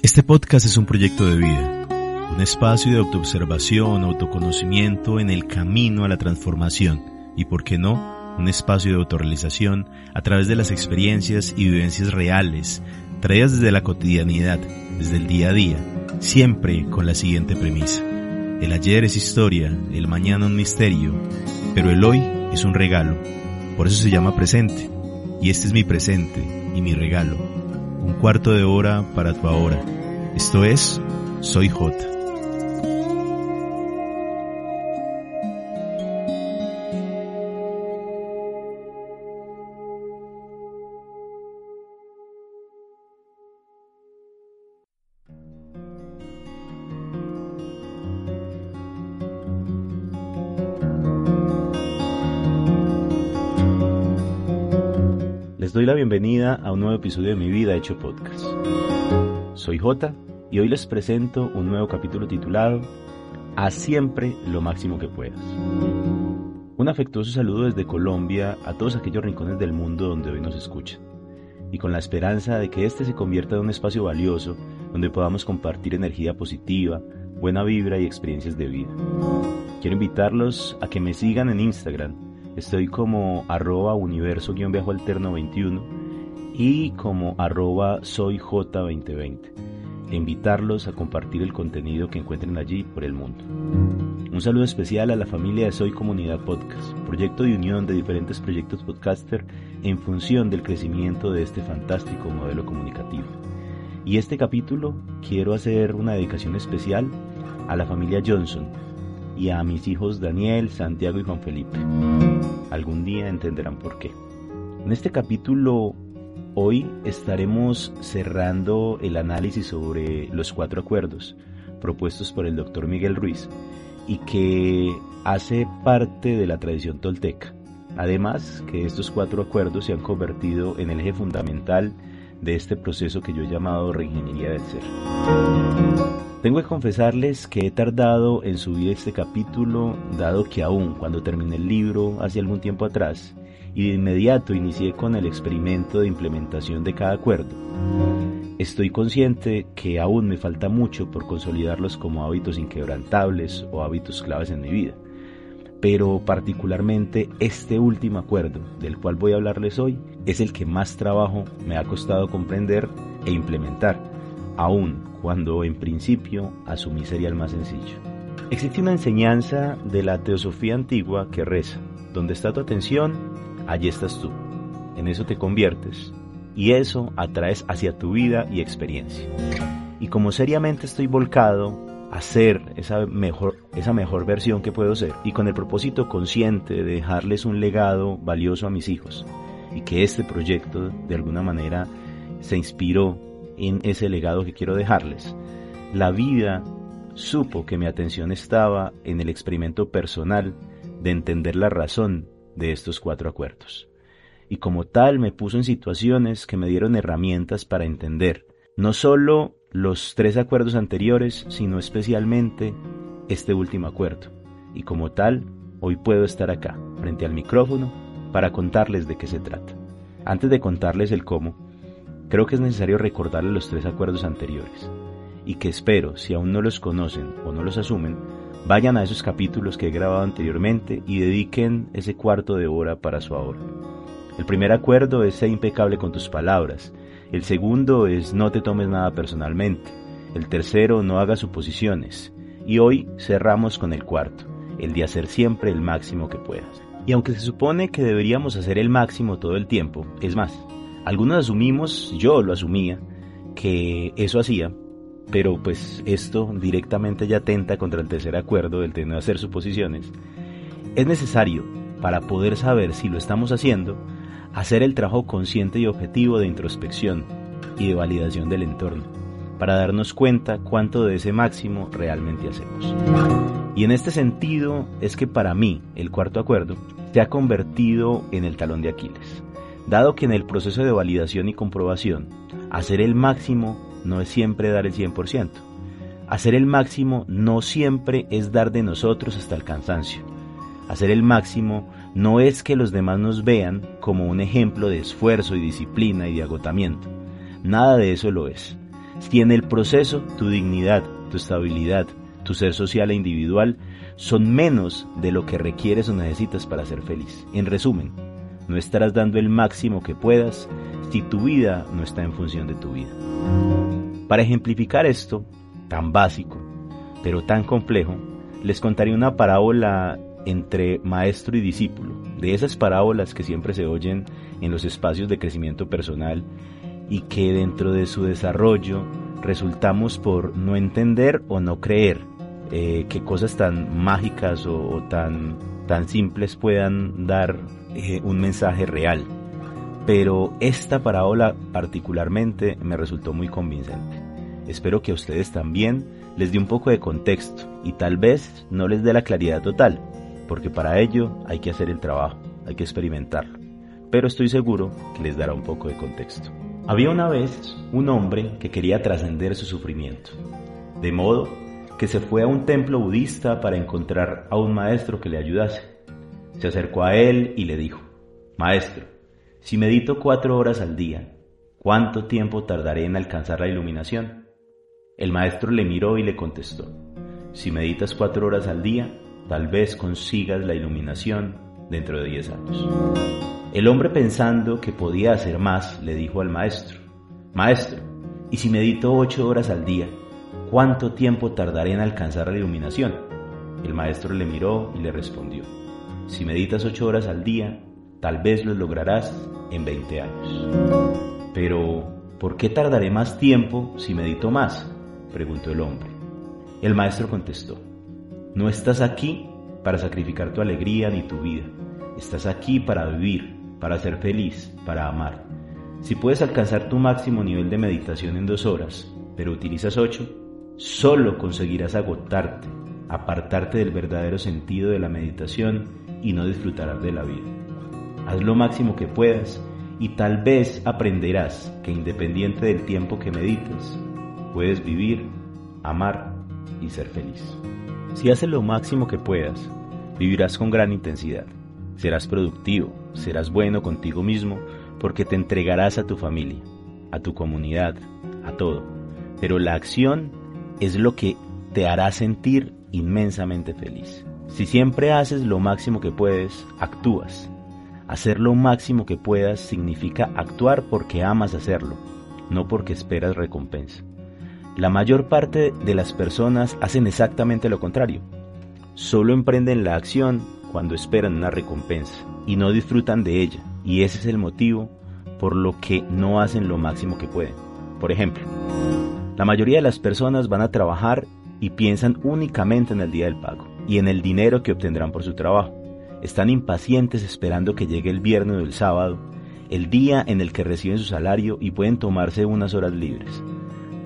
Este podcast es un proyecto de vida, un espacio de autoobservación, autoconocimiento en el camino a la transformación y, por qué no, un espacio de autorrealización a través de las experiencias y vivencias reales, traídas desde la cotidianidad, desde el día a día, siempre con la siguiente premisa. El ayer es historia, el mañana un misterio, pero el hoy es un regalo. Por eso se llama presente. Y este es mi presente y mi regalo un cuarto de hora para tu ahora. Esto es Soy J. Les doy la bienvenida a un nuevo episodio de mi vida hecho podcast. Soy J y hoy les presento un nuevo capítulo titulado Haz siempre lo máximo que puedas. Un afectuoso saludo desde Colombia a todos aquellos rincones del mundo donde hoy nos escuchan y con la esperanza de que este se convierta en un espacio valioso donde podamos compartir energía positiva, buena vibra y experiencias de vida. Quiero invitarlos a que me sigan en Instagram Estoy como arroba universo-alterno 21 y como arroba soyj2020. E invitarlos a compartir el contenido que encuentren allí por el mundo. Un saludo especial a la familia de Soy Comunidad Podcast, proyecto de unión de diferentes proyectos podcaster en función del crecimiento de este fantástico modelo comunicativo. Y este capítulo quiero hacer una dedicación especial a la familia Johnson, y a mis hijos Daniel, Santiago y Juan Felipe. Algún día entenderán por qué. En este capítulo hoy estaremos cerrando el análisis sobre los cuatro acuerdos propuestos por el doctor Miguel Ruiz y que hace parte de la tradición tolteca. Además que estos cuatro acuerdos se han convertido en el eje fundamental de este proceso que yo he llamado reingeniería del ser. Tengo que confesarles que he tardado en subir este capítulo, dado que aún cuando terminé el libro hace algún tiempo atrás, y de inmediato inicié con el experimento de implementación de cada acuerdo. Estoy consciente que aún me falta mucho por consolidarlos como hábitos inquebrantables o hábitos claves en mi vida. Pero particularmente este último acuerdo del cual voy a hablarles hoy es el que más trabajo me ha costado comprender e implementar, aún cuando en principio asumí sería el más sencillo. Existe una enseñanza de la teosofía antigua que reza, donde está tu atención, allí estás tú. En eso te conviertes y eso atraes hacia tu vida y experiencia. Y como seriamente estoy volcado a ser esa mejor, esa mejor versión que puedo ser y con el propósito consciente de dejarles un legado valioso a mis hijos y que este proyecto de alguna manera se inspiró en ese legado que quiero dejarles. La vida supo que mi atención estaba en el experimento personal de entender la razón de estos cuatro acuerdos. Y como tal me puso en situaciones que me dieron herramientas para entender no solo los tres acuerdos anteriores, sino especialmente este último acuerdo. Y como tal, hoy puedo estar acá, frente al micrófono, para contarles de qué se trata. Antes de contarles el cómo, Creo que es necesario recordarles los tres acuerdos anteriores y que espero, si aún no los conocen o no los asumen, vayan a esos capítulos que he grabado anteriormente y dediquen ese cuarto de hora para su ahora. El primer acuerdo es ser impecable con tus palabras. El segundo es no te tomes nada personalmente. El tercero, no hagas suposiciones. Y hoy cerramos con el cuarto, el de hacer siempre el máximo que puedas. Y aunque se supone que deberíamos hacer el máximo todo el tiempo, es más, algunos asumimos, yo lo asumía, que eso hacía, pero pues esto directamente ya atenta contra el tercer acuerdo del de no hacer suposiciones. Es necesario, para poder saber si lo estamos haciendo, hacer el trabajo consciente y objetivo de introspección y de validación del entorno, para darnos cuenta cuánto de ese máximo realmente hacemos. Y en este sentido es que para mí el cuarto acuerdo se ha convertido en el talón de Aquiles dado que en el proceso de validación y comprobación, hacer el máximo no es siempre dar el 100%. Hacer el máximo no siempre es dar de nosotros hasta el cansancio. Hacer el máximo no es que los demás nos vean como un ejemplo de esfuerzo y disciplina y de agotamiento. Nada de eso lo es, Si en el proceso tu dignidad, tu estabilidad, tu ser social e individual son menos de lo que requieres o necesitas para ser feliz. En resumen, no estarás dando el máximo que puedas si tu vida no está en función de tu vida. Para ejemplificar esto, tan básico, pero tan complejo, les contaré una parábola entre maestro y discípulo, de esas parábolas que siempre se oyen en los espacios de crecimiento personal y que dentro de su desarrollo resultamos por no entender o no creer eh, que cosas tan mágicas o, tan, tan simples puedan dar eh, un mensaje real. Pero esta parábola particularmente me resultó muy convincente. Espero que a ustedes también les dé un poco de contexto y tal vez no les dé la claridad total, porque para ello hay que hacer el trabajo, hay que experimentarlo. Pero estoy seguro que les dará un poco de contexto. Había una vez un hombre que quería trascender su sufrimiento, de modo que se fue a un templo budista para encontrar a un maestro que le ayudase. Se acercó a él y le dijo, Maestro, si medito cuatro horas al día, ¿cuánto tiempo tardaré en alcanzar la iluminación? El maestro le miró y le contestó, si meditas cuatro horas al día, tal vez consigas la iluminación dentro de diez años. El hombre pensando que podía hacer más, le dijo al maestro, Maestro, ¿y si medito ocho horas al día, cuánto tiempo tardaré en alcanzar la iluminación? El maestro le miró y le respondió, Si meditas ocho horas al día, tal vez lo lograrás en veinte años. Pero, ¿por qué tardaré más tiempo si medito más? preguntó el hombre. El maestro contestó, no estás aquí para sacrificar tu alegría ni tu vida, estás aquí para vivir, para ser feliz, para amar. Si puedes alcanzar tu máximo nivel de meditación en dos horas, pero utilizas ocho, solo conseguirás agotarte, apartarte del verdadero sentido de la meditación y no disfrutarás de la vida. Haz lo máximo que puedas y tal vez aprenderás que independiente del tiempo que medites, puedes vivir, amar y ser feliz. Si haces lo máximo que puedas, vivirás con gran intensidad. Serás productivo, serás bueno contigo mismo porque te entregarás a tu familia, a tu comunidad, a todo. Pero la acción es lo que te hará sentir inmensamente feliz. Si siempre haces lo máximo que puedes, actúas. Hacer lo máximo que puedas significa actuar porque amas hacerlo, no porque esperas recompensa. La mayor parte de las personas hacen exactamente lo contrario. Solo emprenden la acción cuando esperan una recompensa y no disfrutan de ella. Y ese es el motivo por lo que no hacen lo máximo que pueden. Por ejemplo, la mayoría de las personas van a trabajar y piensan únicamente en el día del pago y en el dinero que obtendrán por su trabajo. Están impacientes esperando que llegue el viernes o el sábado, el día en el que reciben su salario y pueden tomarse unas horas libres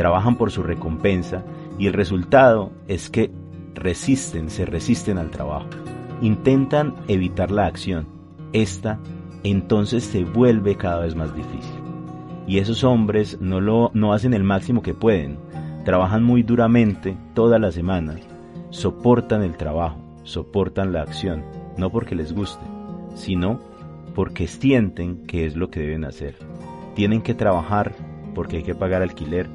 trabajan por su recompensa y el resultado es que resisten, se resisten al trabajo. Intentan evitar la acción. Esta entonces se vuelve cada vez más difícil. Y esos hombres no, lo, no hacen el máximo que pueden. Trabajan muy duramente toda la semana. Soportan el trabajo, soportan la acción, no porque les guste, sino porque sienten que es lo que deben hacer. Tienen que trabajar porque hay que pagar alquiler,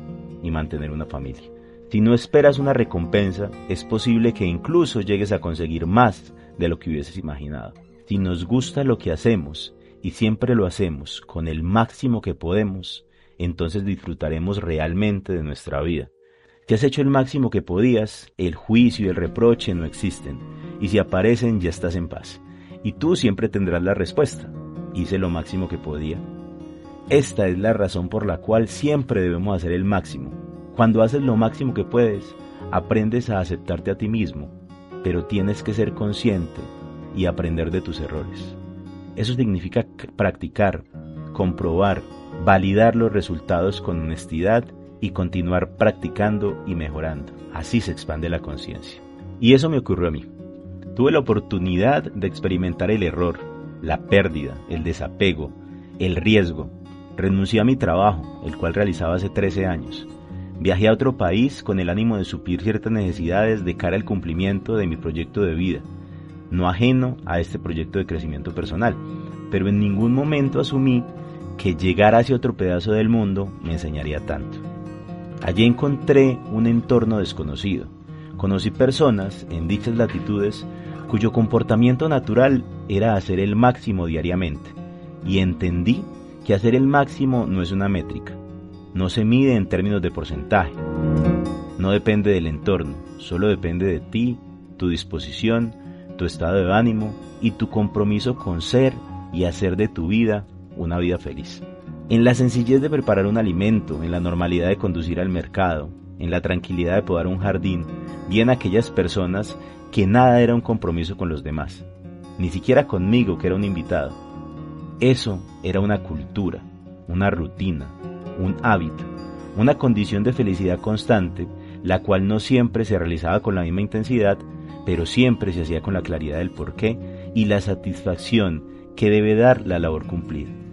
y mantener una familia. Si no esperas una recompensa, es posible que incluso llegues a conseguir más de lo que hubieses imaginado. Si nos gusta lo que hacemos y siempre lo hacemos con el máximo que podemos, entonces disfrutaremos realmente de nuestra vida. Si has hecho el máximo que podías, el juicio y el reproche no existen, y si aparecen ya estás en paz. Y tú siempre tendrás la respuesta. Hice lo máximo que podía, esta es la razón por la cual siempre debemos hacer el máximo. Cuando haces lo máximo que puedes, aprendes a aceptarte a ti mismo, pero tienes que ser consciente y aprender de tus errores. Eso significa practicar, comprobar, validar los resultados con honestidad y continuar practicando y mejorando. Así se expande la conciencia. Y eso me ocurrió a mí. Tuve la oportunidad de experimentar el error, la pérdida, el desapego, el riesgo, Renuncié a mi trabajo, el cual realizaba hace 13 años. Viajé a otro país con el ánimo de suplir ciertas necesidades de cara al cumplimiento de mi proyecto de vida, no ajeno a este proyecto de crecimiento personal, pero en ningún momento asumí que llegar hacia otro pedazo del mundo me enseñaría tanto. Allí encontré un entorno desconocido. Conocí personas en dichas latitudes cuyo comportamiento natural era hacer el máximo diariamente, y entendí que hacer el máximo no es una métrica, no se mide en términos de porcentaje, no depende del entorno, solo depende de ti, tu disposición, tu estado de ánimo y tu compromiso con ser y hacer de tu vida una vida feliz. En la sencillez de preparar un alimento, en la normalidad de conducir al mercado, en la tranquilidad de podar un jardín, bien aquellas personas que nada era un compromiso con los demás, ni siquiera conmigo que era un invitado. Eso era una cultura, una rutina, un hábito, una condición de felicidad constante, la cual no siempre se realizaba con la misma intensidad, pero siempre se hacía con la claridad del porqué y la satisfacción que debe dar la labor cumplida.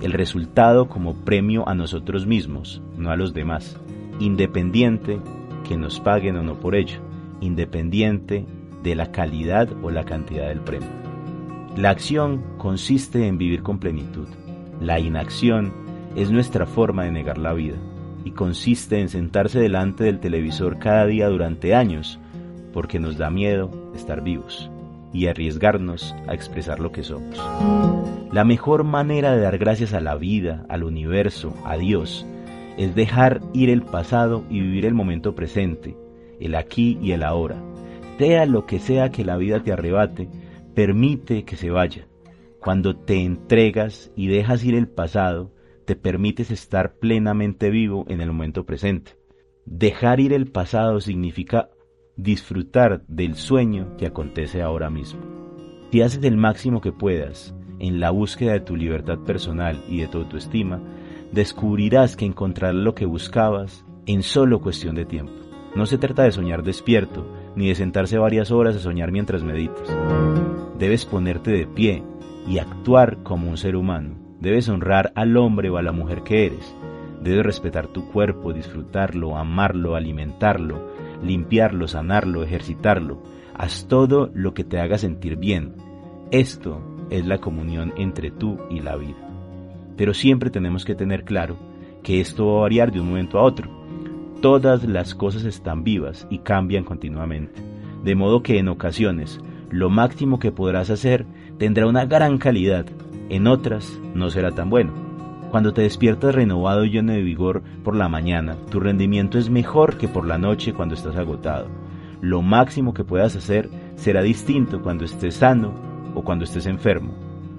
El resultado como premio a nosotros mismos, no a los demás, independiente que nos paguen o no por ello, independiente de la calidad o la cantidad del premio. La acción consiste en vivir con plenitud. La inacción es nuestra forma de negar la vida y consiste en sentarse delante del televisor cada día durante años porque nos da miedo estar vivos y arriesgarnos a expresar lo que somos. La mejor manera de dar gracias a la vida, al universo, a Dios, es dejar ir el pasado y vivir el momento presente, el aquí y el ahora. Sea lo que sea que la vida te arrebate, permite que se vaya. Cuando te entregas y dejas ir el pasado, te permites estar plenamente vivo en el momento presente. Dejar ir el pasado significa disfrutar del sueño que acontece ahora mismo. Si haces el máximo que puedas en la búsqueda de tu libertad personal y de tu autoestima, descubrirás que encontrarás lo que buscabas en solo cuestión de tiempo. No se trata de soñar despierto, ni de sentarse varias horas a soñar mientras meditas. Debes ponerte de pie y actuar como un ser humano. Debes honrar al hombre o a la mujer que eres. Debes respetar tu cuerpo, disfrutarlo, amarlo, alimentarlo, limpiarlo, sanarlo, ejercitarlo. Haz todo lo que te haga sentir bien. Esto es la comunión entre tú y la vida. Pero siempre tenemos que tener claro que esto va a variar de un momento a otro. Todas las cosas están vivas y cambian continuamente. De modo que en ocasiones lo máximo que podrás hacer tendrá una gran calidad, en otras no será tan bueno. Cuando te despiertas renovado y lleno de vigor por la mañana, tu rendimiento es mejor que por la noche cuando estás agotado. Lo máximo que puedas hacer será distinto cuando estés sano o cuando estés enfermo.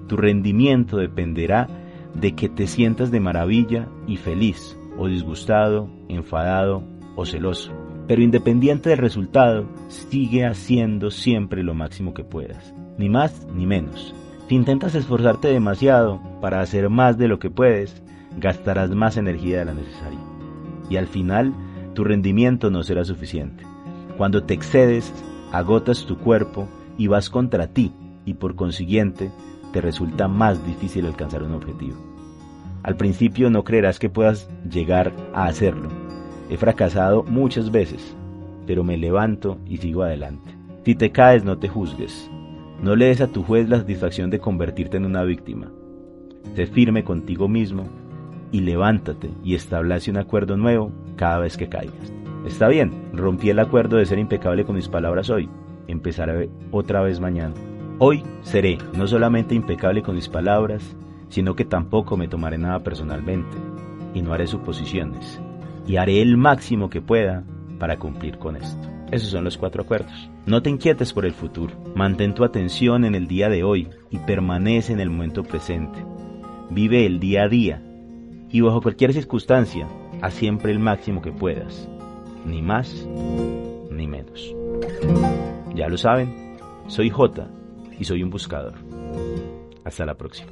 Tu rendimiento dependerá de que te sientas de maravilla y feliz, o disgustado, enfadado o celoso. Pero independiente del resultado, sigue haciendo siempre lo máximo que puedas, ni más ni menos. Si intentas esforzarte demasiado para hacer más de lo que puedes, gastarás más energía de la necesaria. Y al final, tu rendimiento no será suficiente. Cuando te excedes, agotas tu cuerpo y vas contra ti, y por consiguiente, te resulta más difícil alcanzar un objetivo. Al principio no creerás que puedas llegar a hacerlo. He fracasado muchas veces, pero me levanto y sigo adelante. Si te caes no te juzgues. No le des a tu juez la satisfacción de convertirte en una víctima. Sé firme contigo mismo y levántate y establece un acuerdo nuevo cada vez que caigas. Está bien, rompí el acuerdo de ser impecable con mis palabras hoy. Empezaré otra vez mañana. Hoy seré no solamente impecable con mis palabras, sino que tampoco me tomaré nada personalmente y no haré suposiciones y haré el máximo que pueda para cumplir con esto. Esos son los cuatro acuerdos. No te inquietes por el futuro, mantén tu atención en el día de hoy y permanece en el momento presente. Vive el día a día y bajo cualquier circunstancia, haz siempre el máximo que puedas, ni más ni menos. Ya lo saben, soy J y soy un buscador. Hasta la próxima.